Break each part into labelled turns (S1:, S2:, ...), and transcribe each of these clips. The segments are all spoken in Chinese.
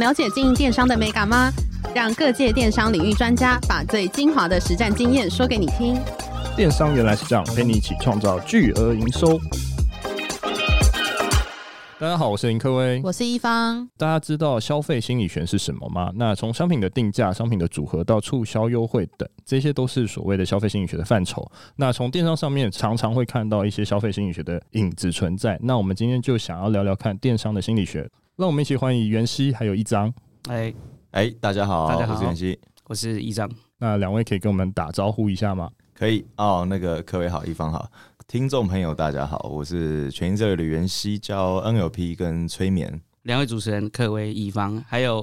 S1: 了解经营电商的美感吗？让各界电商领域专家把最精华的实战经验说给你听。
S2: 电商原来是这样，陪你一起创造巨额营收。大家好，我是林科威，
S1: 我是一方。
S2: 大家知道消费心理学是什么吗？那从商品的定价、商品的组合到促销优惠等，这些都是所谓的消费心理学的范畴。那从电商上面常常会看到一些消费心理学的影子存在。那我们今天就想要聊聊看电商的心理学。让我们一起欢迎袁熙还有一张。
S3: 哎哎，大家好，
S4: 大家好，
S3: 我是袁熙，
S4: 我是一张。
S2: 那两位可以跟我们打招呼一下吗？
S3: 可以哦，那个各位好，一方好。听众朋友，大家好，我是全心策略的袁熙，教 NLP 跟催眠。
S4: 两位主持人各位、一方，还有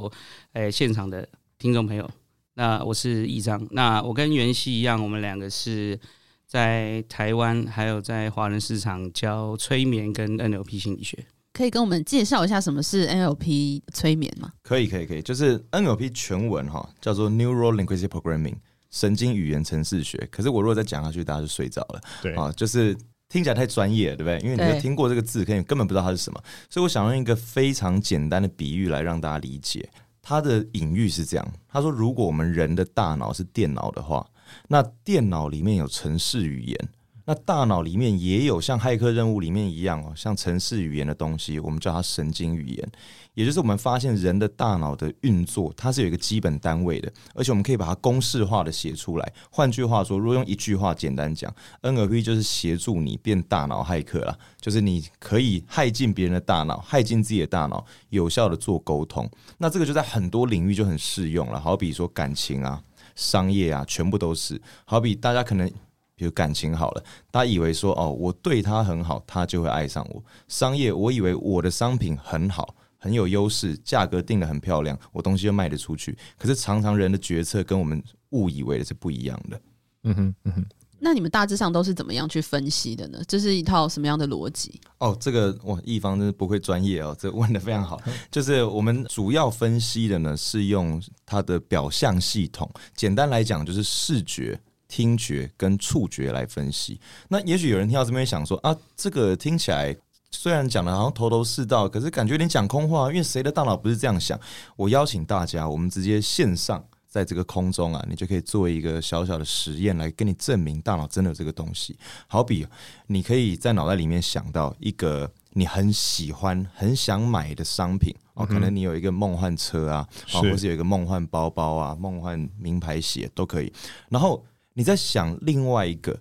S4: 诶、欸、现场的听众朋友，那我是一张。那我跟袁熙一样，我们两个是在台湾，还有在华人市场教催眠跟 NLP 心理学。
S1: 可以跟我们介绍一下什么是 NLP 催眠吗？
S3: 可以，可以，可以。就是 NLP 全文哈，叫做 Neural Linguistic Programming。神经语言程式学，可是我如果再讲下去，大家就睡着了。
S2: 对
S3: 啊，就是听起来太专业了，对不对？因为你有听过这个字，可以根本不知道它是什么。所以我想用一个非常简单的比喻来让大家理解。它的隐喻是这样：他说，如果我们人的大脑是电脑的话，那电脑里面有程式语言。那大脑里面也有像骇客任务里面一样哦，像程式语言的东西，我们叫它神经语言。也就是我们发现人的大脑的运作，它是有一个基本单位的，而且我们可以把它公式化的写出来。换句话说，如果用一句话简单讲，NLP 就是协助你变大脑骇客啦，就是你可以骇进别人的大脑，骇进自己的大脑，有效的做沟通。那这个就在很多领域就很适用了，好比说感情啊、商业啊，全部都是。好比大家可能。比如感情好了，他以为说哦，我对他很好，他就会爱上我。商业，我以为我的商品很好，很有优势，价格定得很漂亮，我东西就卖得出去。可是常常人的决策跟我们误以为的是不一样的。
S2: 嗯哼，嗯哼。
S1: 那你们大致上都是怎么样去分析的呢？这是一套什么样的逻辑？
S3: 哦，这个哇，一方真是不会专业哦，这问的非常好。就是我们主要分析的呢，是用它的表象系统，简单来讲就是视觉。听觉跟触觉来分析，那也许有人听到这边想说啊，这个听起来虽然讲的好像头头是道，可是感觉有点讲空话，因为谁的大脑不是这样想？我邀请大家，我们直接线上在这个空中啊，你就可以做一个小小的实验来跟你证明大脑真的有这个东西。好比你可以在脑袋里面想到一个你很喜欢、很想买的商品哦，可能你有一个梦幻车啊，啊，或是有一个梦幻包包啊、梦幻名牌鞋都可以，然后。你在想另外一个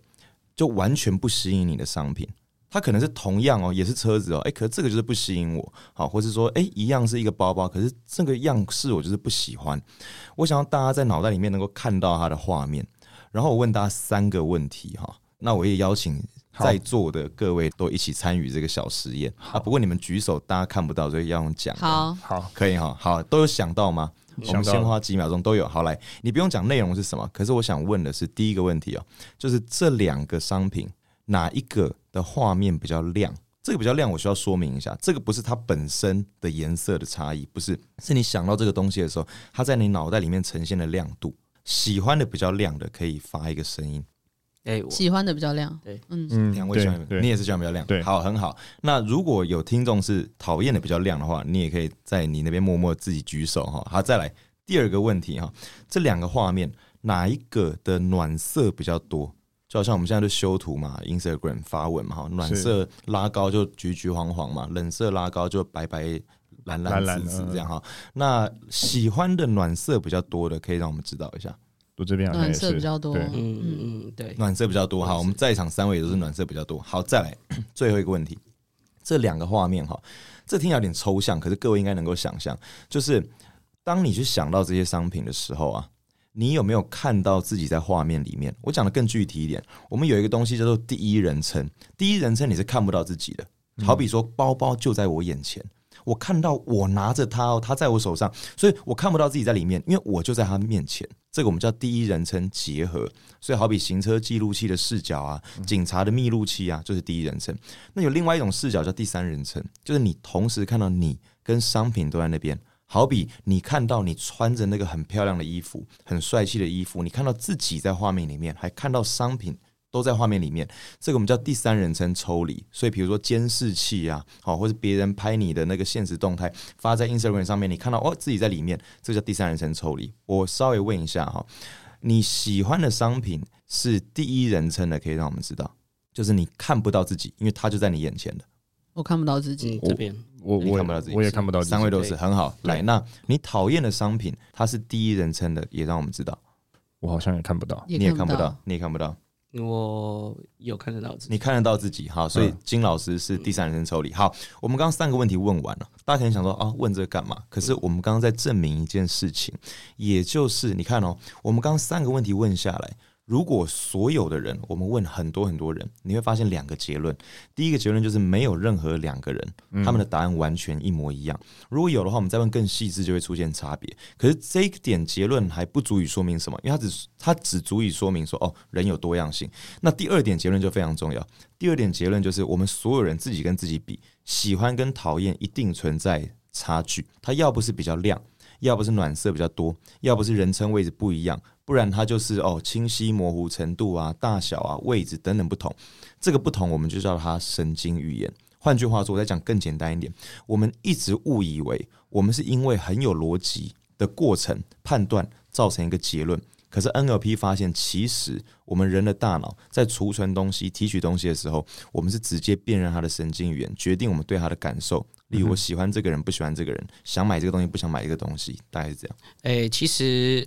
S3: 就完全不吸引你的商品，它可能是同样哦，也是车子哦，诶，可是这个就是不吸引我，好，或是说，诶，一样是一个包包，可是这个样式我就是不喜欢。我想要大家在脑袋里面能够看到它的画面，然后我问大家三个问题哈，那我也邀请在座的各位都一起参与这个小实验啊。不过你们举手，大家看不到，所以要用讲。
S1: 好，
S2: 好，
S3: 可以哈，好，都有想到吗？我们先花几秒钟都有，好来，你不用讲内容是什么，可是我想问的是第一个问题哦，就是这两个商品哪一个的画面比较亮？这个比较亮，我需要说明一下，这个不是它本身的颜色的差异，不是，是你想到这个东西的时候，它在你脑袋里面呈现的亮度。喜欢的比较亮的，可以发一个声音。
S1: 哎，喜欢的比较亮，对，嗯嗯，
S3: 两位喜欢，你也是喜欢比较亮，对，好，很好。那如果有听众是讨厌的比较亮的话，你也可以在你那边默默自己举手哈。好，再来第二个问题哈，这两个画面哪一个的暖色比较多？就好像我们现在的修图嘛，Instagram 发文嘛哈，暖色拉高就橘橘黄黄嘛，冷色拉高就白白蓝蓝紫紫这样哈。那喜欢的暖色比较多的，可以让我们知道一下。
S2: 我这边
S1: 暖色比较多，
S4: 嗯嗯嗯，对，
S3: 暖色比较多。好，我们在场三位也都是暖色比较多。好，再来最后一个问题，这两个画面哈，这听起来有点抽象，可是各位应该能够想象，就是当你去想到这些商品的时候啊，你有没有看到自己在画面里面？我讲的更具体一点，我们有一个东西叫做第一人称，第一人称你是看不到自己的，好比说包包就在我眼前。我看到我拿着它哦，它在我手上，所以我看不到自己在里面，因为我就在它面前。这个我们叫第一人称结合，所以好比行车记录器的视角啊，警察的密录器啊，就是第一人称。那有另外一种视角叫第三人称，就是你同时看到你跟商品都在那边。好比你看到你穿着那个很漂亮的衣服，很帅气的衣服，你看到自己在画面里面，还看到商品。都在画面里面。这个我们叫第三人称抽离。所以，比如说监视器啊，好，或是别人拍你的那个现实动态发在 Instagram 上面，你看到哦自己在里面，这个叫第三人称抽离。我稍微问一下哈，你喜欢的商品是第一人称的，可以让我们知道，就是你看不到自己，因为它就在你眼前的。
S1: 我看不到自己，
S4: 这边
S2: 我我看不到自己，我也看不到自己。
S3: 三位都是很好。来，那你讨厌的商品，它是第一人称的，也让我们知道。
S2: 我好像也看不到，
S3: 你也看不到，你也看不到。
S4: 我有看得到自己，
S3: 你看得到自己。哈，所以金老师是第三人称抽离。好，我们刚刚三个问题问完了，大家可能想说啊，问这个干嘛？可是我们刚刚在证明一件事情，也就是你看哦，我们刚刚三个问题问下来。如果所有的人，我们问很多很多人，你会发现两个结论。第一个结论就是没有任何两个人他们的答案完全一模一样。如果有的话，我们再问更细致，就会出现差别。可是这一点结论还不足以说明什么，因为它只它只足以说明说哦，人有多样性。那第二点结论就非常重要。第二点结论就是我们所有人自己跟自己比，喜欢跟讨厌一定存在差距。它要不是比较亮，要不是暖色比较多，要不是人称位置不一样。不然它就是哦，清晰模糊程度啊、大小啊、位置等等不同。这个不同，我们就叫它神经语言。换句话说，我再讲更简单一点，我们一直误以为我们是因为很有逻辑的过程判断造成一个结论。可是 NLP 发现，其实我们人的大脑在储存东西、提取东西的时候，我们是直接辨认它的神经语言，决定我们对它的感受。例如，我喜欢这个人，不喜欢这个人，想买这个东西，不想买这个东西，大概是这样。
S4: 诶，其实。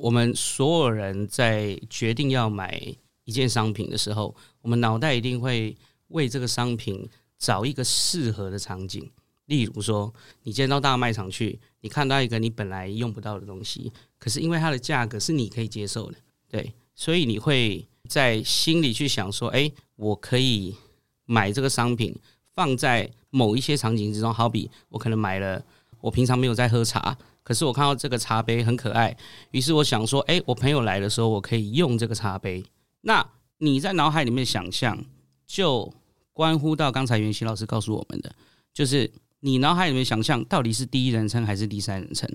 S4: 我们所有人在决定要买一件商品的时候，我们脑袋一定会为这个商品找一个适合的场景。例如说，你今天到大卖场去，你看到一个你本来用不到的东西，可是因为它的价格是你可以接受的，对，所以你会在心里去想说：“哎，我可以买这个商品，放在某一些场景之中。好比我可能买了，我平常没有在喝茶。”可是我看到这个茶杯很可爱，于是我想说，哎，我朋友来的时候，我可以用这个茶杯。那你在脑海里面想象，就关乎到刚才袁熙老师告诉我们的，就是你脑海里面想象到底是第一人称还是第三人称？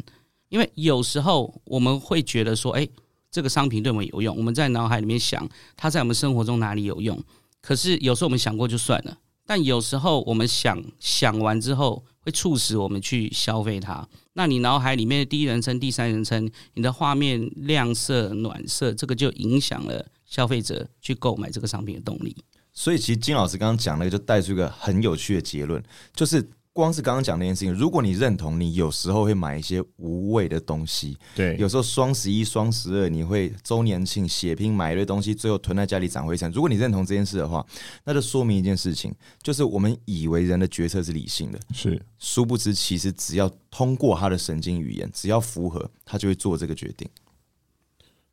S4: 因为有时候我们会觉得说，哎，这个商品对我们有用，我们在脑海里面想它在我们生活中哪里有用。可是有时候我们想过就算了，但有时候我们想想完之后，会促使我们去消费它。那你脑海里面的第一人称、第三人称，你的画面亮色、暖色，这个就影响了消费者去购买这个商品的动力。
S3: 所以，其实金老师刚刚讲那个，就带出一个很有趣的结论，就是。光是刚刚讲那件事情，如果你认同，你有时候会买一些无谓的东西。
S2: 对，
S3: 有时候双十一、双十二，你会周年庆血拼买一堆东西，最后囤在家里长灰尘。如果你认同这件事的话，那就说明一件事情，就是我们以为人的决策是理性的，
S2: 是
S3: 殊不知，其实只要通过他的神经语言，只要符合，他就会做这个决定。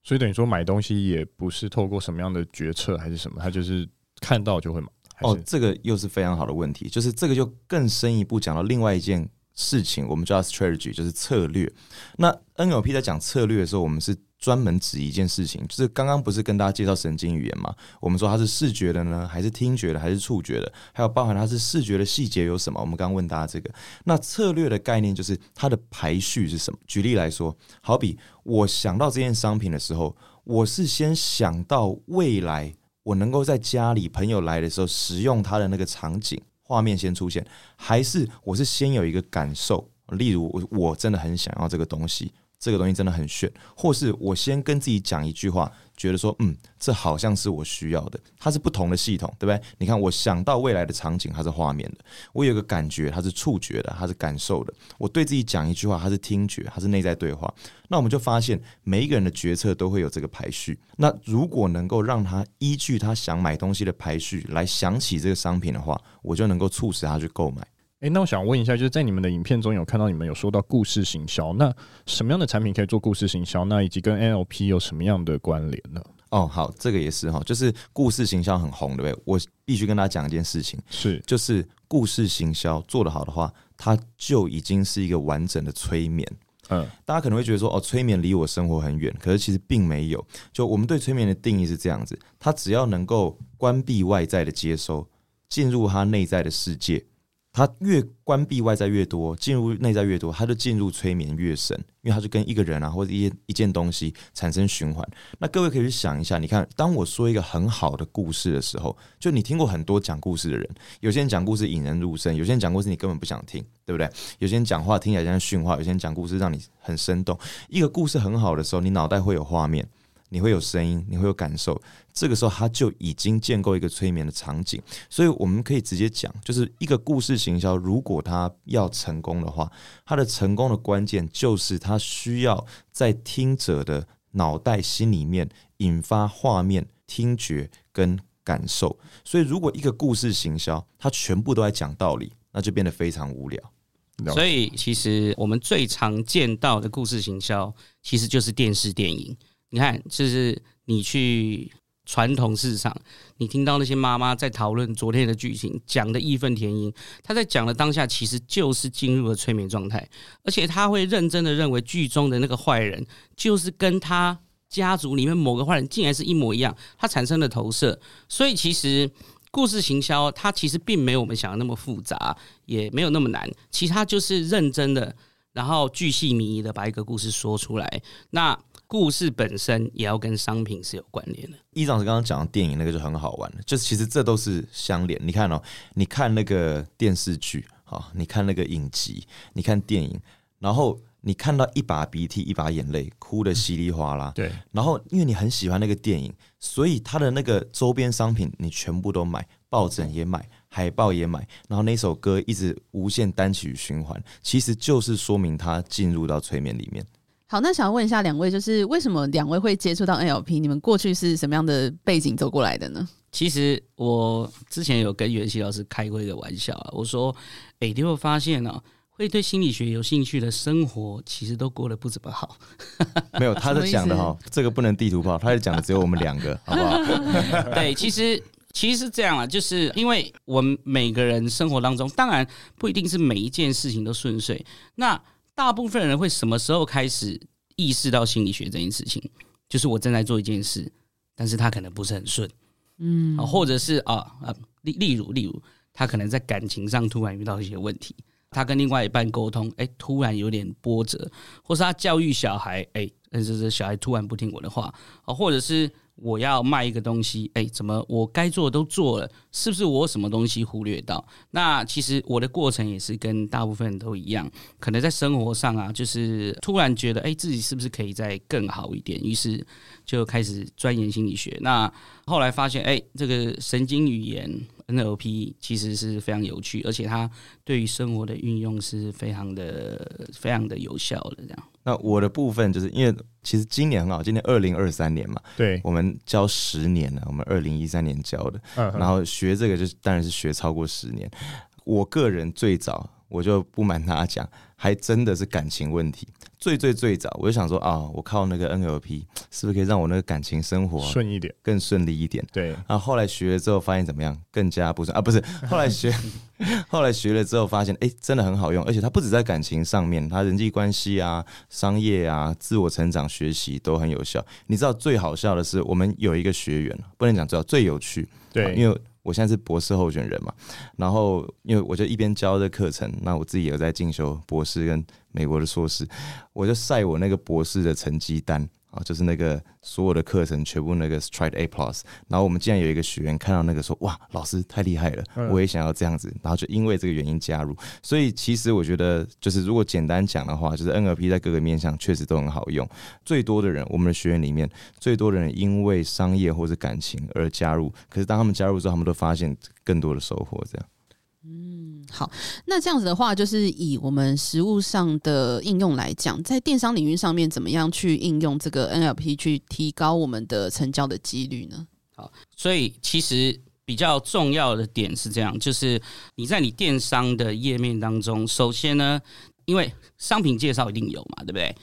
S2: 所以等于说，买东西也不是透过什么样的决策还是什么，他就是看到就会买。
S3: 哦，这个又是非常好的问题，就是这个就更深一步讲到另外一件事情，我们叫 strategy，就是策略。那 NLP 在讲策略的时候，我们是专门指一件事情，就是刚刚不是跟大家介绍神经语言嘛？我们说它是视觉的呢，还是听觉的，还是触觉的？还有包含它是视觉的细节有什么？我们刚刚问大家这个。那策略的概念就是它的排序是什么？举例来说，好比我想到这件商品的时候，我是先想到未来。我能够在家里朋友来的时候使用它的那个场景画面先出现，还是我是先有一个感受，例如我真的很想要这个东西。这个东西真的很炫，或是我先跟自己讲一句话，觉得说，嗯，这好像是我需要的。它是不同的系统，对不对？你看，我想到未来的场景，它是画面的；我有个感觉，它是触觉的，它是感受的。我对自己讲一句话，它是听觉，它是内在对话。那我们就发现，每一个人的决策都会有这个排序。那如果能够让他依据他想买东西的排序来想起这个商品的话，我就能够促使他去购买。
S2: 诶，那我想问一下，就是在你们的影片中有看到你们有说到故事行销，那什么样的产品可以做故事行销？那以及跟 NLP 有什么样的关联呢？
S3: 哦，好，这个也是哈，就是故事行销很红，对不对？我必须跟大家讲一件事情，
S2: 是，
S3: 就是故事行销做得好的话，它就已经是一个完整的催眠。嗯，大家可能会觉得说，哦，催眠离我生活很远，可是其实并没有。就我们对催眠的定义是这样子，它只要能够关闭外在的接收，进入它内在的世界。他越关闭外在越多，进入内在越多，他就进入催眠越深，因为他就跟一个人啊或者一件一件东西产生循环。那各位可以去想一下，你看，当我说一个很好的故事的时候，就你听过很多讲故事的人，有些人讲故事引人入胜，有些人讲故事你根本不想听，对不对？有些人讲话听起来像训话，有些人讲故事让你很生动。一个故事很好的时候，你脑袋会有画面。你会有声音，你会有感受，这个时候他就已经建构一个催眠的场景，所以我们可以直接讲，就是一个故事行销，如果他要成功的话，他的成功的关键就是他需要在听者的脑袋心里面引发画面、听觉跟感受。所以，如果一个故事行销，他全部都在讲道理，那就变得非常无聊。
S4: 所以，其实我们最常见到的故事行销，其实就是电视电影。你看，就是你去传统市场，你听到那些妈妈在讨论昨天的剧情，讲的义愤填膺。她在讲的当下，其实就是进入了催眠状态，而且她会认真的认为剧中的那个坏人，就是跟他家族里面某个坏人竟然是一模一样，他产生了投射。所以，其实故事行销，它其实并没有我们想的那么复杂，也没有那么难。其实它就是认真的，然后巨细靡遗的把一个故事说出来。那故事本身也要跟商品是有关联的。
S3: 一长是刚刚讲的电影那个就很好玩，就是其实这都是相连。你看哦，你看那个电视剧，好，你看那个影集，你看电影，然后你看到一把鼻涕一把眼泪，哭得稀里哗啦。
S2: 对。
S3: 然后因为你很喜欢那个电影，所以它的那个周边商品你全部都买，抱枕也买，海报也买，然后那首歌一直无限单曲循环，其实就是说明它进入到催眠里面。
S1: 好，那想要问一下两位，就是为什么两位会接触到 NLP？你们过去是什么样的背景走过来的呢？
S4: 其实我之前有跟袁熙老师开过一个玩笑啊，我说：“哎、欸，你会发现呢、啊，会对心理学有兴趣的生活，其实都过得不怎么好。”
S3: 没有，他在讲的哈，这个不能地图炮，他在讲的只有我们两个，好不好？
S4: 对，其实其实是这样啊，就是因为我们每个人生活当中，当然不一定是每一件事情都顺遂，那。大部分人会什么时候开始意识到心理学这件事情？就是我正在做一件事，但是他可能不是很顺，嗯，或者是啊啊，例例如例如，他可能在感情上突然遇到一些问题，他跟另外一半沟通，哎，突然有点波折，或是他教育小孩，哎，但是这小孩突然不听我的话，啊，或者是。我要卖一个东西，哎，怎么我该做的都做了，是不是我什么东西忽略到？那其实我的过程也是跟大部分人都一样，可能在生活上啊，就是突然觉得，哎，自己是不是可以再更好一点？于是就开始钻研心理学。那后来发现，哎，这个神经语言 NLP 其实是非常有趣，而且它对于生活的运用是非常的、非常的有效的，这样。
S3: 那我的部分就是因为其实今年很好，今年二零二三年嘛，
S2: 对，
S3: 我们教十年了，我们二零一三年教的，嗯然后学这个就是当然是学超过十年。我个人最早我就不瞒大家讲，还真的是感情问题。最最最早，我就想说啊，我靠那个 NLP 是不是可以让我那个感情生活
S2: 顺一点，
S3: 更顺利一点？
S2: 对。
S3: 然后后来学了之后，发现怎么样？更加不顺啊，不是。后来学，后来学了之后，发现哎、欸，真的很好用，而且它不止在感情上面，它人际关系啊、商业啊、自我成长、学习都很有效。你知道最好笑的是，我们有一个学员，不能讲最好，最有趣，
S2: 对，
S3: 因为。我现在是博士候选人嘛，然后因为我就一边教这课程，那我自己也有在进修博士跟美国的硕士，我就晒我那个博士的成绩单。啊，就是那个所有的课程全部那个 straight A plus，然后我们竟然有一个学员看到那个说，哇，老师太厉害了，我也想要这样子，然后就因为这个原因加入。所以其实我觉得，就是如果简单讲的话，就是 NLP 在各个面向确实都很好用。最多的人，我们的学员里面最多的人因为商业或者感情而加入，可是当他们加入之后，他们都发现更多的收获，这
S1: 样。好，那这样子的话，就是以我们实物上的应用来讲，在电商领域上面，怎么样去应用这个 NLP 去提高我们的成交的几率呢？
S4: 好，所以其实比较重要的点是这样，就是你在你电商的页面当中，首先呢，因为商品介绍一定有嘛，对不对？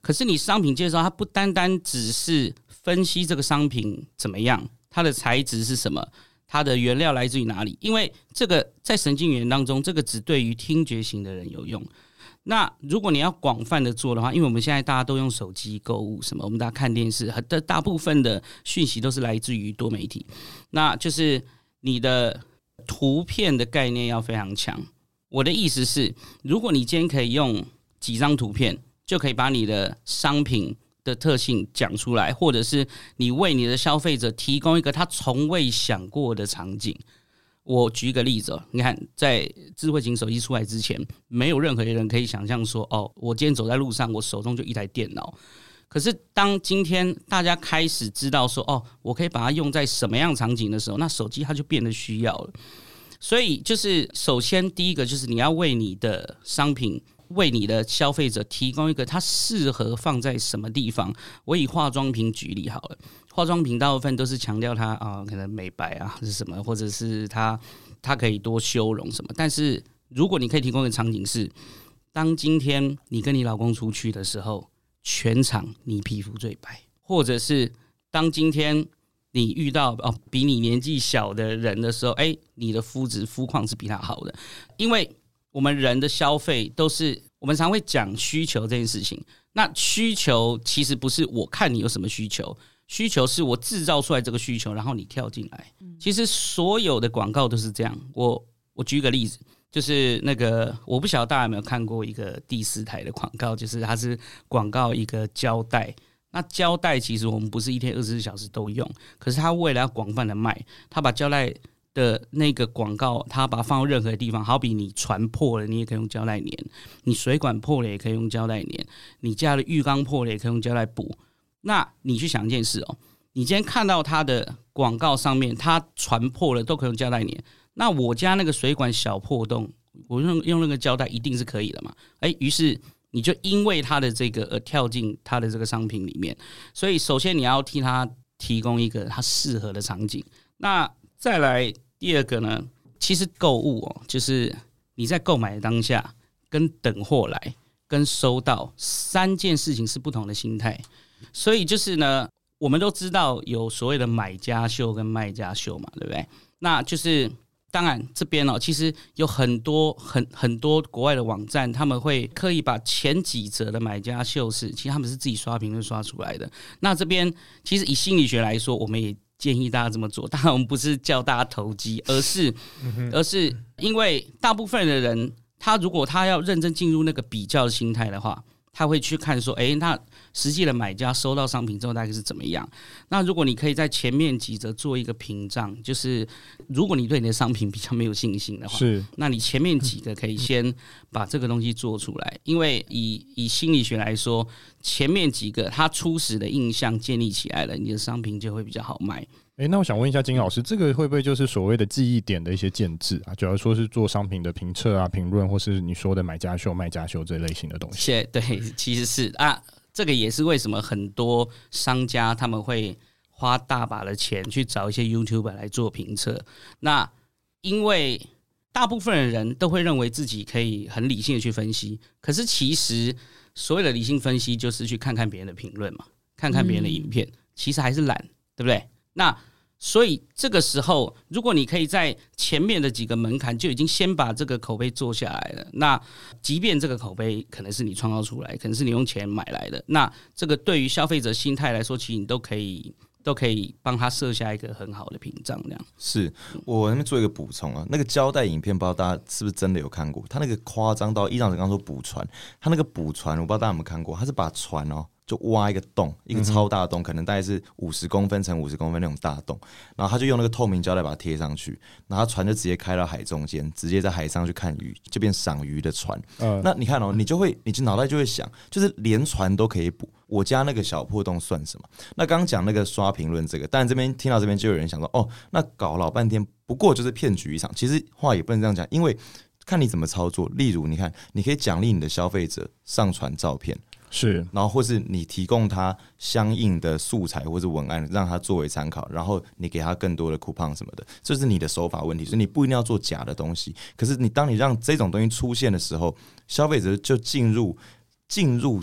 S4: 可是你商品介绍它不单单只是分析这个商品怎么样，它的材质是什么。它的原料来自于哪里？因为这个在神经语言当中，这个只对于听觉型的人有用。那如果你要广泛的做的话，因为我们现在大家都用手机购物，什么？我们大家看电视，很大部分的讯息都是来自于多媒体。那就是你的图片的概念要非常强，我的意思是，如果你今天可以用几张图片，就可以把你的商品的特性讲出来，或者是你为你的消费者提供一个他从未想过的场景。我举一个例子，你看，在智慧型手机出来之前，没有任何人可以想象说，哦，我今天走在路上，我手中就一台电脑。可是，当今天大家开始知道说，哦，我可以把它用在什么样场景的时候，那手机它就变得需要了。所以，就是首先第一个就是你要为你的商品。为你的消费者提供一个它适合放在什么地方。我以化妆品举例好了，化妆品大部分都是强调它啊，可能美白啊是什么，或者是它它可以多修容什么。但是如果你可以提供的场景是，当今天你跟你老公出去的时候，全场你皮肤最白，或者是当今天你遇到哦比你年纪小的人的时候，哎，你的肤质肤况是比他好的，因为。我们人的消费都是，我们常会讲需求这件事情。那需求其实不是我看你有什么需求，需求是我制造出来这个需求，然后你跳进来。其实所有的广告都是这样。我我举个例子，就是那个我不晓得大家有没有看过一个第四台的广告，就是它是广告一个胶带。那胶带其实我们不是一天二十四小时都用，可是它为了要广泛的卖，它把胶带。的那个广告，它把它放到任何地方，好比你船破了，你也可以用胶带粘；你水管破了，也可以用胶带粘；你家的浴缸破了，也可以用胶带补。那你去想一件事哦，你今天看到它的广告上面，它船破了都可以用胶带粘，那我家那个水管小破洞，我用用那个胶带一定是可以的嘛？诶，于是你就因为他的这个而跳进他的这个商品里面。所以首先你要替他提供一个他适合的场景。那再来第二个呢，其实购物哦，就是你在购买的当下，跟等货来，跟收到三件事情是不同的心态。所以就是呢，我们都知道有所谓的买家秀跟卖家秀嘛，对不对？那就是当然这边哦，其实有很多很很多国外的网站，他们会刻意把前几则的买家秀是，其实他们是自己刷评论刷出来的。那这边其实以心理学来说，我们也。建议大家这么做，当然我们不是叫大家投机，而是，而是因为大部分的人，他如果他要认真进入那个比较的心态的话，他会去看说，诶，那实际的买家收到商品之后大概是怎么样？那如果你可以在前面几折做一个屏障，就是如果你对你的商品比较没有信心的话，是，那你前面几个可以先把这个东西做出来，因为以以心理学来说。前面几个他初始的印象建立起来了，你的商品就会比较好卖。
S2: 诶，那我想问一下金老师，这个会不会就是所谓的记忆点的一些建制啊？主要说是做商品的评测啊、评论，或是你说的买家秀、卖家秀这类型的东西？
S4: 对，其实是啊，这个也是为什么很多商家他们会花大把的钱去找一些 YouTuber 来做评测。那因为大部分的人都会认为自己可以很理性的去分析，可是其实。所谓的理性分析，就是去看看别人的评论嘛，看看别人的影片，其实还是懒，对不对？那所以这个时候，如果你可以在前面的几个门槛就已经先把这个口碑做下来了，那即便这个口碑可能是你创造出来，可能是你用钱买来的，那这个对于消费者心态来说，其实你都可以。都可以帮他设下一个很好的屏障，这样。
S3: 是我那边做一个补充啊，那个胶带影片，不知道大家是不是真的有看过？他那个夸张到，一张子刚说补船，他那个补船，我不知道大家有没有看过，他是把船哦。就挖一个洞，一个超大的洞，可能大概是五十公分乘五十公分那种大洞，然后他就用那个透明胶带把它贴上去，然后船就直接开到海中间，直接在海上去看鱼，就变赏鱼的船。嗯，那你看哦，你就会，你就脑袋就会想，就是连船都可以补，我家那个小破洞算什么？那刚刚讲那个刷评论这个，但这边听到这边就有人想说，哦，那搞老半天，不过就是骗局一场。其实话也不能这样讲，因为看你怎么操作。例如，你看，你可以奖励你的消费者上传照片。
S2: 是，
S3: 然后或是你提供他相应的素材或是文案，让他作为参考，然后你给他更多的 coupon 什么的，这是你的手法问题。所以你不一定要做假的东西，可是你当你让这种东西出现的时候，消费者就进入进入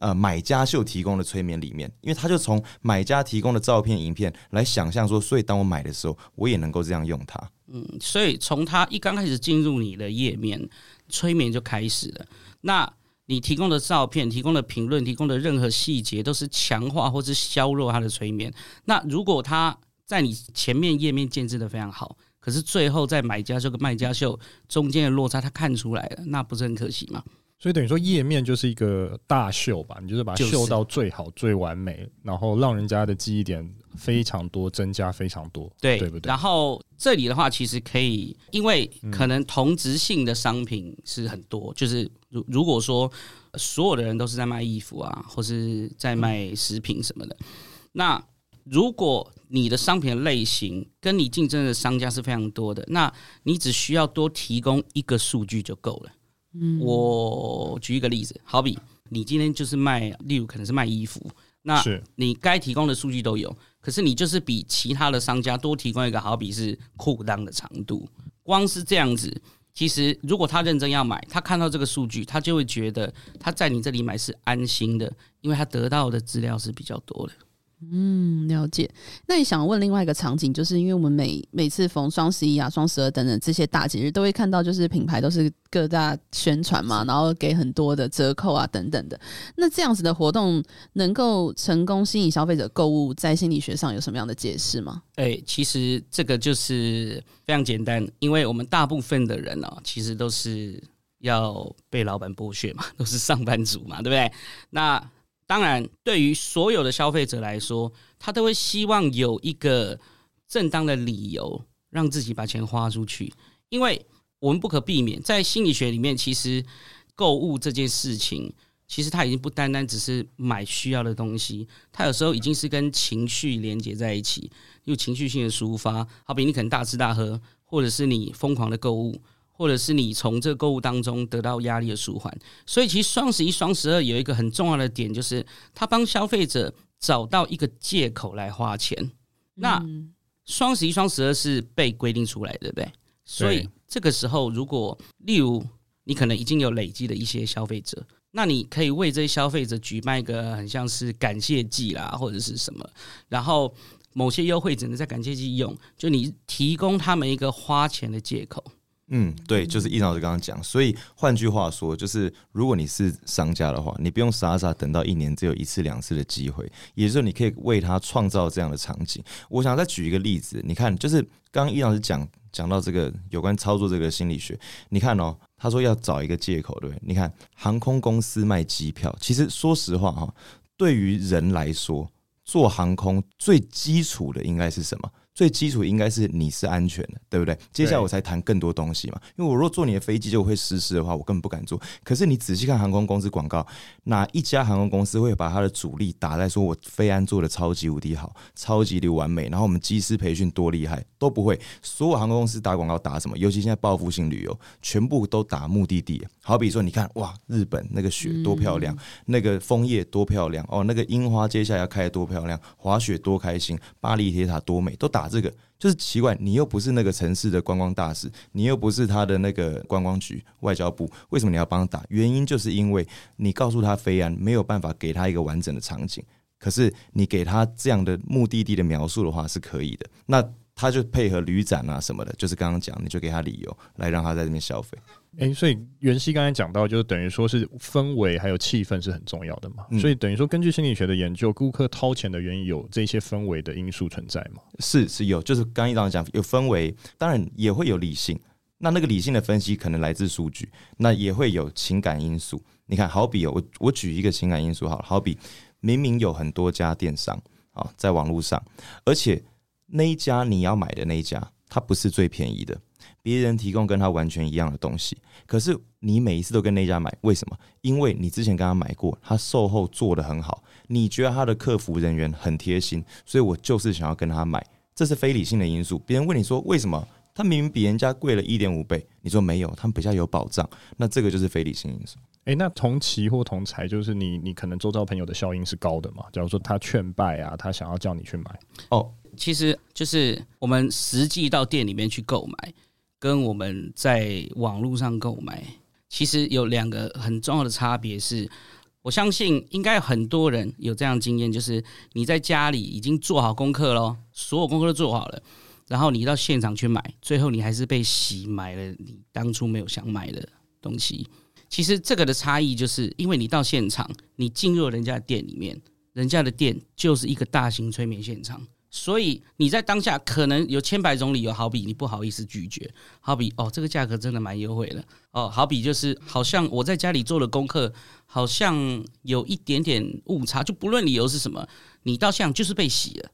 S3: 呃买家秀提供的催眠里面，因为他就从买家提供的照片、影片来想象说，所以当我买的时候，我也能够这样用它。
S4: 嗯，所以从他一刚开始进入你的页面，催眠就开始了。那你提供的照片、提供的评论、提供的任何细节，都是强化或是削弱他的催眠。那如果他在你前面页面建置的非常好，可是最后在买家秀跟卖家秀中间的落差，他看出来了，那不是很可惜吗？
S2: 所以等于说页面就是一个大秀吧，你就是把它秀到最好、最完美，然后让人家的记忆点非常多，增加非常多，
S4: 对，
S2: 对不对？
S4: 然后这里的话，其实可以，因为可能同质性的商品是很多，嗯、就是如如果说所有的人都是在卖衣服啊，或是在卖食品什么的，嗯、那如果你的商品的类型跟你竞争的商家是非常多的，那你只需要多提供一个数据就够了。嗯，我举一个例子，好比你今天就是卖，例如可能是卖衣服，那你该提供的数据都有，可是你就是比其他的商家多提供一个，好比是裤裆的长度，光是这样子，其实如果他认真要买，他看到这个数据，他就会觉得他在你这里买是安心的，因为他得到的资料是比较多的。
S1: 嗯，了解。那你想问另外一个场景，就是因为我们每每次逢双十一啊、双十二等等这些大节日，都会看到就是品牌都是各大宣传嘛，然后给很多的折扣啊等等的。那这样子的活动能够成功吸引消费者购物，在心理学上有什么样的解释吗？
S4: 哎、欸，其实这个就是非常简单，因为我们大部分的人呢、喔，其实都是要被老板剥削嘛，都是上班族嘛，对不对？那当然，对于所有的消费者来说，他都会希望有一个正当的理由让自己把钱花出去。因为我们不可避免，在心理学里面，其实购物这件事情，其实它已经不单单只是买需要的东西，它有时候已经是跟情绪连接在一起，有情绪性的抒发。好比你可能大吃大喝，或者是你疯狂的购物。或者是你从这个购物当中得到压力的舒缓，所以其实双十一、双十二有一个很重要的点，就是它帮消费者找到一个借口来花钱。那双十一、双十二是被规定出来的，对不对？所以这个时候，如果例如你可能已经有累积的一些消费者，那你可以为这些消费者举办一个很像是感谢季啦，或者是什么，然后某些优惠只能在感谢季用，就你提供他们一个花钱的借口。
S3: 嗯，对，就是易老师刚刚讲，所以换句话说，就是如果你是商家的话，你不用傻傻等到一年只有一次两次的机会，也就是说，你可以为他创造这样的场景。我想再举一个例子，你看，就是刚刚易老师讲讲到这个有关操作这个心理学，你看哦，他说要找一个借口，对不对？你看航空公司卖机票，其实说实话哈，对于人来说，做航空最基础的应该是什么？最基础应该是你是安全的，对不对？接下来我才谈更多东西嘛。因为我如果坐你的飞机就会失事的话，我根本不敢坐。可是你仔细看航空公司广告，哪一家航空公司会把它的主力打在说我飞安做的超级无敌好、超级的完美，然后我们机师培训多厉害都不会。所有航空公司打广告打什么？尤其现在报复性旅游，全部都打目的地。好比说，你看哇，日本那个雪多漂亮，那个枫叶多漂亮哦，那个樱花接下来要开得多漂亮，滑雪多开心，巴黎铁塔多美，都打。这个就是奇怪，你又不是那个城市的观光大使，你又不是他的那个观光局、外交部，为什么你要帮他打？原因就是因为你告诉他飞安没有办法给他一个完整的场景，可是你给他这样的目的地的描述的话是可以的，那他就配合旅展啊什么的，就是刚刚讲，你就给他理由来让他在这边消费。
S2: 哎、欸，所以袁熙刚才讲到，就是等于说是氛围还有气氛是很重要的嘛。嗯、所以等于说，根据心理学的研究，顾客掏钱的原因有这些氛围的因素存在吗？
S3: 是是有，就是刚一刚讲有氛围，当然也会有理性。那那个理性的分析可能来自数据，那也会有情感因素。你看，好比、喔、我我举一个情感因素好了，好比明明有很多家电商啊，在网络上，而且那一家你要买的那一家，它不是最便宜的。别人提供跟他完全一样的东西，可是你每一次都跟那家买，为什么？因为你之前跟他买过，他售后做得很好，你觉得他的客服人员很贴心，所以我就是想要跟他买，这是非理性的因素。别人问你说为什么？他明明比人家贵了一点五倍，你说没有，他们比较有保障，那这个就是非理性因素。
S2: 诶，那同期或同财，就是你你可能周遭朋友的效应是高的嘛？假如说他劝败啊，他想要叫你去买，
S4: 哦，其实就是我们实际到店里面去购买。跟我们在网络上购买，其实有两个很重要的差别是，我相信应该很多人有这样的经验，就是你在家里已经做好功课咯，所有功课都做好了，然后你到现场去买，最后你还是被洗买了你当初没有想买的东西。其实这个的差异就是，因为你到现场，你进入人家的店里面，人家的店就是一个大型催眠现场。所以你在当下可能有千百种理由，好比你不好意思拒绝，好比哦这个价格真的蛮优惠的哦，好比就是好像我在家里做了功课，好像有一点点误差，就不论理由是什么，你到现场就是被洗了，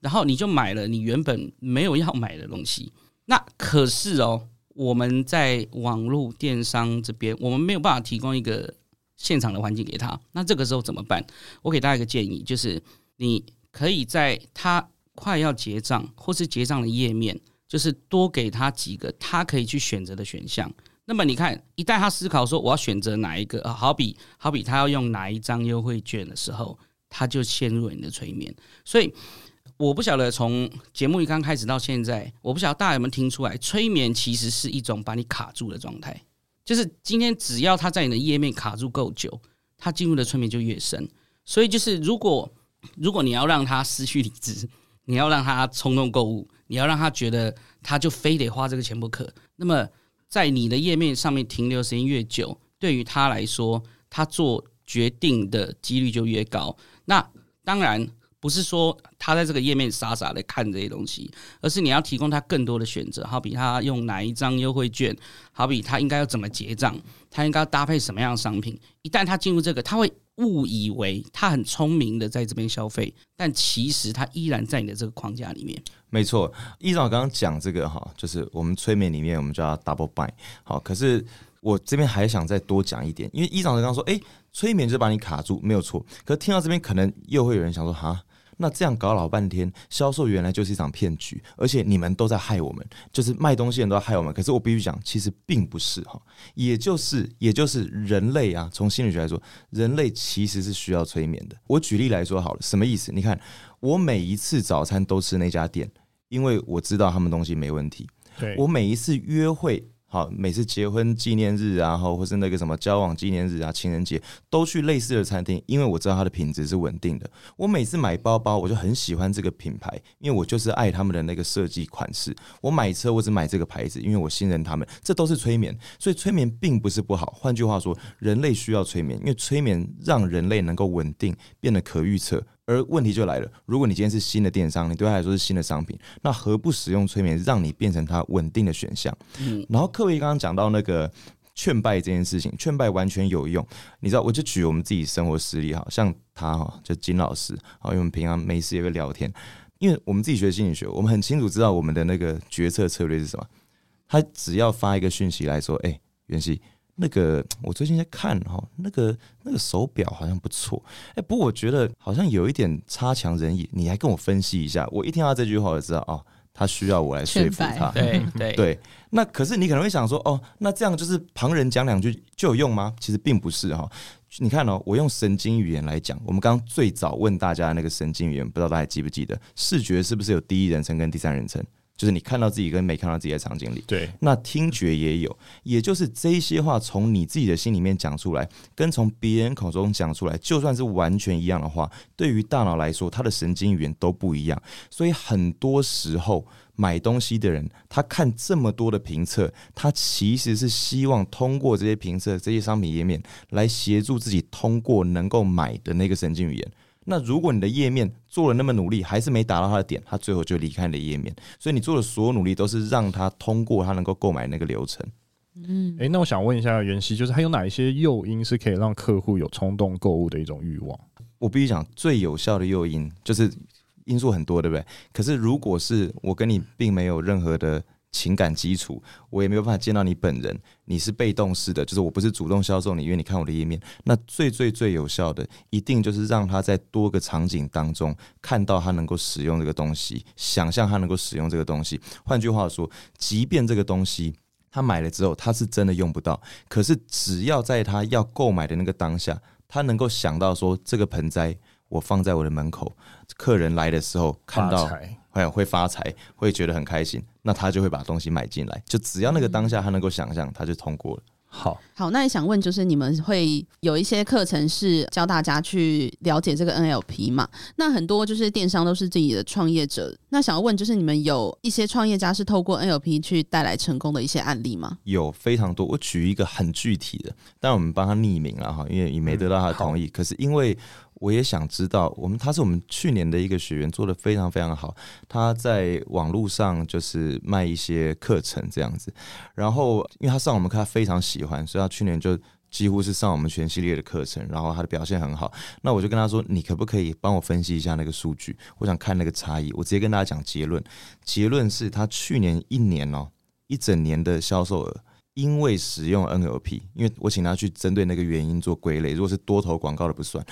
S4: 然后你就买了你原本没有要买的东西。那可是哦，我们在网络电商这边，我们没有办法提供一个现场的环境给他。那这个时候怎么办？我给大家一个建议，就是你可以在他。快要结账或是结账的页面，就是多给他几个他可以去选择的选项。那么你看，一旦他思考说我要选择哪一个，好比好比他要用哪一张优惠券的时候，他就陷入了你的催眠。所以我不晓得从节目一刚开始到现在，我不晓得大家有没有听出来，催眠其实是一种把你卡住的状态。就是今天只要他在你的页面卡住够久，他进入的催眠就越深。所以就是如果如果你要让他失去理智。你要让他冲动购物，你要让他觉得他就非得花这个钱不可。那么，在你的页面上面停留时间越久，对于他来说，他做决定的几率就越高。那当然不是说他在这个页面傻傻的看这些东西，而是你要提供他更多的选择。好比他用哪一张优惠券，好比他应该要怎么结账，他应该要搭配什么样的商品。一旦他进入这个，他会。误以为他很聪明的在这边消费，但其实他依然在你的这个框架里面。
S3: 没错，议长刚刚讲这个哈，就是我们催眠里面我们叫 double buy。好，可是我这边还想再多讲一点，因为议长刚刚说，哎，催眠就把你卡住，没有错。可是听到这边，可能又会有人想说，哈。那这样搞老半天，销售原来就是一场骗局，而且你们都在害我们，就是卖东西的人都在害我们。可是我必须讲，其实并不是哈，也就是也就是人类啊，从心理学来说，人类其实是需要催眠的。我举例来说好了，什么意思？你看，我每一次早餐都吃那家店，因为我知道他们东西没问题。对，我每一次约会。好，每次结婚纪念日啊，后或是那个什么交往纪念日啊、情人节，都去类似的餐厅，因为我知道它的品质是稳定的。我每次买包包，我就很喜欢这个品牌，因为我就是爱他们的那个设计款式。我买车，我只买这个牌子，因为我信任他们。这都是催眠，所以催眠并不是不好。换句话说，人类需要催眠，因为催眠让人类能够稳定，变得可预测。而问题就来了，如果你今天是新的电商，你对他来说是新的商品，那何不使用催眠，让你变成他稳定的选项？嗯，然后克维刚刚讲到那个劝败这件事情，劝败完全有用。你知道，我就举我们自己生活实例哈，像他哈，就金老师好，因为我们平常没事也会聊天，因为我们自己学心理学，我们很清楚知道我们的那个决策策略是什么。他只要发一个讯息来说，哎、欸，袁熙。那个，我最近在看哈，那个那个手表好像不错，哎，不过我觉得好像有一点差强人意。你来跟我分析一下。我一听到这句话，我就知道哦，他需要我来说服他。
S4: 对 对
S3: 对。那可是你可能会想说，哦，那这样就是旁人讲两句就有用吗？其实并不是哈。你看哦，我用神经语言来讲，我们刚刚最早问大家的那个神经语言，不知道大家记不记得？视觉是不是有第一人称跟第三人称？就是你看到自己跟没看到自己的场景里，对。那听觉也有，也就是这些话从你自己的心里面讲出来，跟从别人口中讲出来，就算是完全一样的话，对于大脑来说，它的神经语言都不一样。所以很多时候买东西的人，他看这么多的评测，他其实是希望通过这些评测、这些商品页面来协助自己通过能够买的那个神经语言。那如果你的页面做了那么努力，还是没达到他的点，他最后就离开你的页面。所以你做的所有努力都是让他通过他能够购买那个流程。
S2: 嗯，诶，那我想问一下袁熙，就是还有哪一些诱因是可以让客户有冲动购物的一种欲望？
S3: 我必须讲，最有效的诱因就是因素很多，对不对？可是如果是我跟你并没有任何的。情感基础，我也没有办法见到你本人，你是被动式的，就是我不是主动销售你，因为你看我的页面。那最最最有效的，一定就是让他在多个场景当中看到他能够使用这个东西，想象他能够使用这个东西。换句话说，即便这个东西他买了之后，他是真的用不到，可是只要在他要购买的那个当下，他能够想到说，这个盆栽我放在我的门口，客人来的时候看到。会会发财，会觉得很开心，那他就会把东西买进来。就只要那个当下他能够想象，他就通过了。
S2: 好，
S1: 好，那也想问，就是你们会有一些课程是教大家去了解这个 NLP 嘛？那很多就是电商都是自己的创业者，那想要问，就是你们有一些创业家是透过 NLP 去带来成功的一些案例吗？
S3: 有非常多，我举一个很具体的，但我们帮他匿名了哈，因为也没得到他的同意。嗯、可是因为我也想知道，我们他是我们去年的一个学员，做得非常非常好。他在网络上就是卖一些课程这样子，然后因为他上我们课，他非常喜欢，所以他去年就几乎是上我们全系列的课程，然后他的表现很好。那我就跟他说：“你可不可以帮我分析一下那个数据？我想看那个差异。”我直接跟大家讲结论，结论是他去年一年哦，一整年的销售额。因为使用 NLP，因为我请他去针对那个原因做归类。如果是多头广告的不算，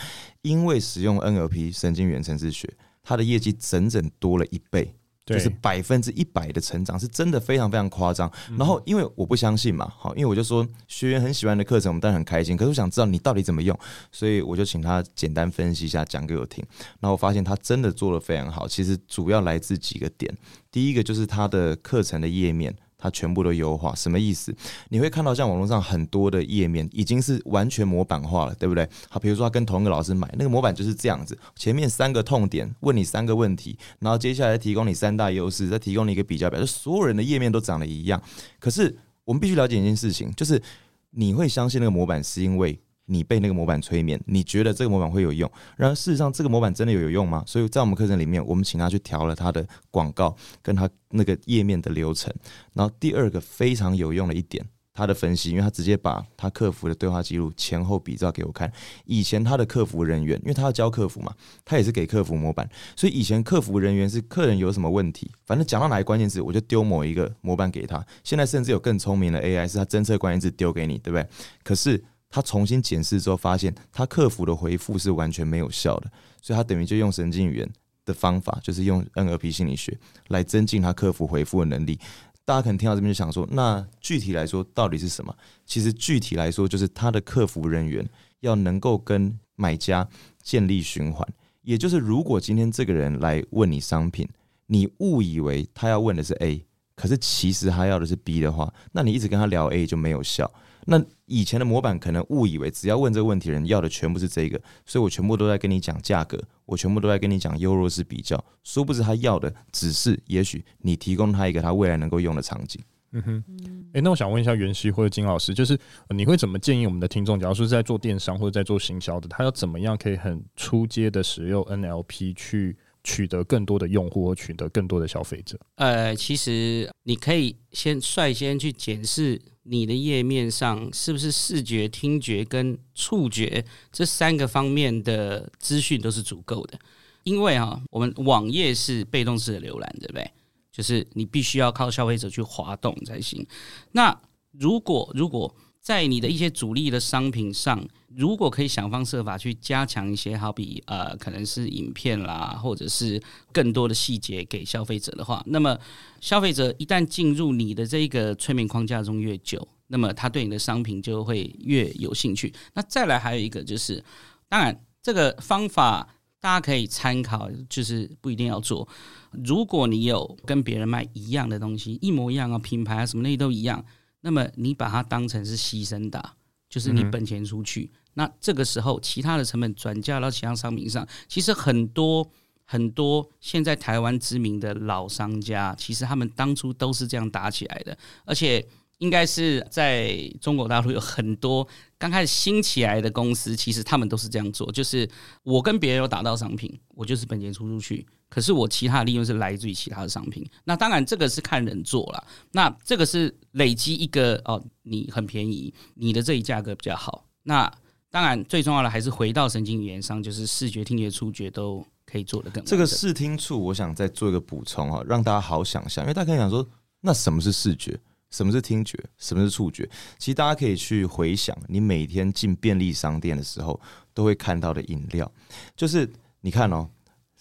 S3: 因为使用 NLP 神经元程式学，他的业绩整整多了一倍，就是百分之一百的成长，是真的非常非常夸张。然后因为我不相信嘛，好，因为我就说学员很喜欢的课程，我们当然很开心。可是我想知道你到底怎么用，所以我就请他简单分析一下，讲给我听。然后我发现他真的做的非常好。其实主要来自几个点，第一个就是他的课程的页面。它全部都优化，什么意思？你会看到像网络上很多的页面已经是完全模板化了，对不对？好，比如说他跟同一个老师买那个模板就是这样子，前面三个痛点，问你三个问题，然后接下来提供你三大优势，再提供你一个比较表，就所有人的页面都长得一样。可是我们必须了解一件事情，就是你会相信那个模板是因为。你被那个模板催眠，你觉得这个模板会有用，然而事实上这个模板真的有用吗？所以在我们课程里面，我们请他去调了他的广告跟他那个页面的流程。然后第二个非常有用的一点，他的分析，因为他直接把他客服的对话记录前后比照给我看。以前他的客服人员，因为他要教客服嘛，他也是给客服模板，所以以前客服人员是客人有什么问题，反正讲到哪个关键字，我就丢某一个模板给他。现在甚至有更聪明的 AI，是他侦测关键字丢给你，对不对？可是。他重新检视之后，发现他客服的回复是完全没有效的，所以他等于就用神经语言的方法，就是用 NLP 心理学来增进他客服回复的能力。大家可能听到这边就想说，那具体来说到底是什么？其实具体来说，就是他的客服人员要能够跟买家建立循环，也就是如果今天这个人来问你商品，你误以为他要问的是 A，可是其实他要的是 B 的话，那你一直跟他聊 A 就没有效。那以前的模板可能误以为只要问这个问题，人要的全部是这个，所以我全部都在跟你讲价格，我全部都在跟你讲优弱势比较，殊不知他要的只是也许你提供他一个他未来能够用的场景。
S2: 嗯哼，哎、那我想问一下袁熙或者金老师，就是你会怎么建议我们的听众，假如说是在做电商或者在做行销的，他要怎么样可以很初阶的使用 NLP 去取得更多的用户或取得更多的消费者？
S4: 呃，其实你可以先率先去检视。你的页面上是不是视觉、听觉跟触觉这三个方面的资讯都是足够的？因为啊，我们网页是被动式的浏览，对不对？就是你必须要靠消费者去滑动才行。那如果如果在你的一些主力的商品上，如果可以想方设法去加强一些，好比呃，可能是影片啦，或者是更多的细节给消费者的话，那么消费者一旦进入你的这个催眠框架中越久，那么他对你的商品就会越有兴趣。那再来还有一个就是，当然这个方法大家可以参考，就是不一定要做。如果你有跟别人卖一样的东西，一模一样啊，品牌啊什么那些都一样。那么你把它当成是牺牲的，就是你本钱出去，嗯、那这个时候其他的成本转嫁到其他商品上，其实很多很多现在台湾知名的老商家，其实他们当初都是这样打起来的，而且应该是在中国大陆有很多刚开始新起来的公司，其实他们都是这样做，就是我跟别人有打到商品，我就是本钱出出去。可是我其他的利润是来自于其他的商品，那当然这个是看人做了，那这个是累积一个哦，你很便宜，你的这一价格比较好，那当然最重要的还是回到神经语言上，就是视觉、听觉、触觉都可以做得更好。
S3: 这个视听触，我想再做一个补充哈，让大家好想象，因为大家可以想说，那什么是视觉？什么是听觉？什么是触觉？其实大家可以去回想，你每天进便利商店的时候都会看到的饮料，就是你看哦。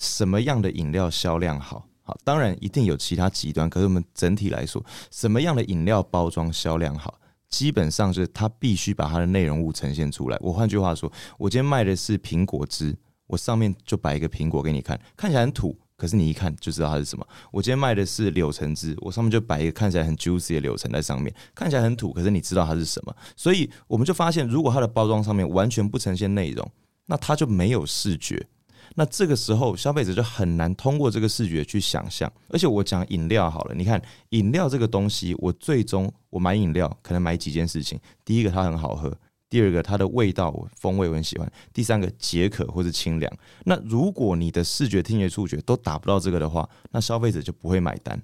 S3: 什么样的饮料销量好？好，当然一定有其他极端，可是我们整体来说，什么样的饮料包装销量好？基本上就是它必须把它的内容物呈现出来。我换句话说，我今天卖的是苹果汁，我上面就摆一个苹果给你看，看起来很土，可是你一看就知道它是什么。我今天卖的是柳橙汁，我上面就摆一个看起来很 juicy 的柳橙在上面，看起来很土，可是你知道它是什么。所以我们就发现，如果它的包装上面完全不呈现内容，那它就没有视觉。那这个时候，消费者就很难通过这个视觉去想象。而且我讲饮料好了，你看饮料这个东西，我最终我买饮料可能买几件事情。第一个它很好喝，第二个它的味道风味我很喜欢，第三个解渴或是清凉。那如果你的视觉、听觉、触觉都达不到这个的话，那消费者就不会买单。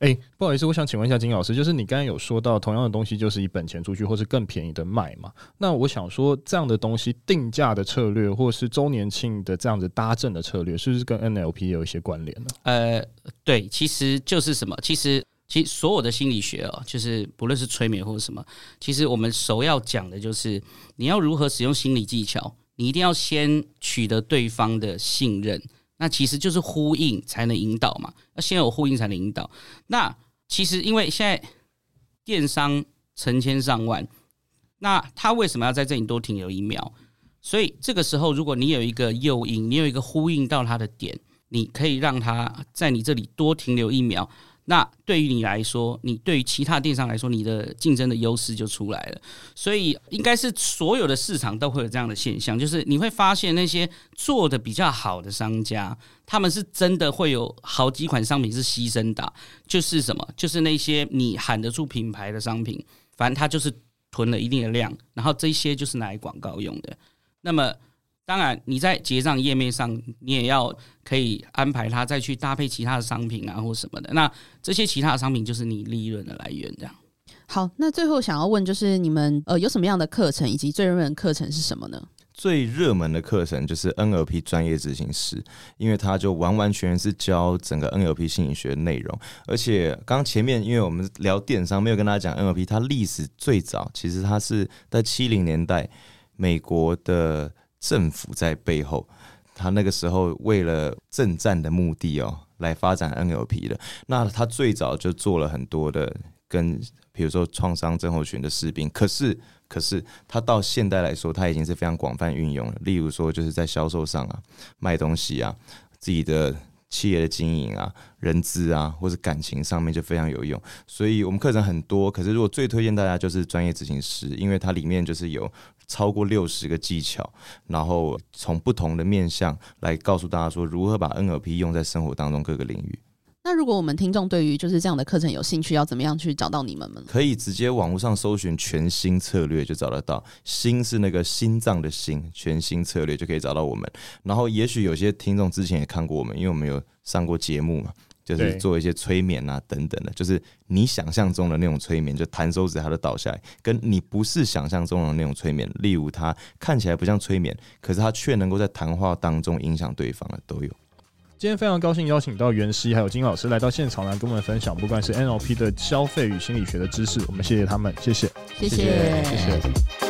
S2: 哎、不好意思，我想请问一下金老师，就是你刚才有说到同样的东西就是以本钱出去，或是更便宜的卖嘛？那我想说，这样的东西定价的策略，或是周年庆的这样子搭赠的策略，是不是跟 NLP 有一些关联呢？
S4: 呃，对，其实就是什么？其实，其实所有的心理学哦，就是不论是催眠或者什么，其实我们首要讲的就是你要如何使用心理技巧，你一定要先取得对方的信任。那其实就是呼应才能引导嘛，那先有呼应才能引导。那其实因为现在电商成千上万，那他为什么要在这里多停留一秒？所以这个时候，如果你有一个诱因，你有一个呼应到他的点，你可以让他在你这里多停留一秒。那对于你来说，你对于其他电商来说，你的竞争的优势就出来了。所以应该是所有的市场都会有这样的现象，就是你会发现那些做的比较好的商家，他们是真的会有好几款商品是牺牲的，就是什么，就是那些你喊得出品牌的商品，反正他就是囤了一定的量，然后这些就是拿来广告用的。那么。当然，你在结账页面上，你也要可以安排他再去搭配其他的商品啊，或什么的。那这些其他的商品就是你利润的来源，这样。
S1: 好，那最后想要问，就是你们呃有什么样的课程，以及最热门的课程是什么呢？
S3: 最热门的课程就是 NLP 专业执行师，因为他就完完全全是教整个 NLP 心理学的内容。而且刚前面因为我们聊电商，没有跟大家讲 NLP，它历史最早其实它是在七零年代美国的。政府在背后，他那个时候为了政战的目的哦，来发展 NLP 的。那他最早就做了很多的跟，比如说创伤症候群的士兵。可是，可是他到现代来说，他已经是非常广泛运用了。例如说，就是在销售上啊，卖东西啊，自己的企业的经营啊，人资啊，或是感情上面就非常有用。所以我们课程很多，可是如果最推荐大家就是专业执行师，因为它里面就是有。超过六十个技巧，然后从不同的面向来告诉大家说如何把 NLP 用在生活当中各个领域。
S1: 那如果我们听众对于就是这样的课程有兴趣，要怎么样去找到你们呢？
S3: 可以直接网络上搜寻“全新策略”就找得到，“心”是那个心脏的“心”，全新策略就可以找到我们。然后，也许有些听众之前也看过我们，因为我们有上过节目嘛。就是做一些催眠啊等等的，就是你想象中的那种催眠，就弹手指它就倒下来，跟你不是想象中的那种催眠，例如它看起来不像催眠，可是它却能够在谈话当中影响对方的都有。
S2: 今天非常高兴邀请到袁熙还有金老师来到现场来跟我们分享，不管是 NLP 的消费与心理学的知识，我们谢谢他们，谢谢，
S1: 谢谢，谢谢。谢谢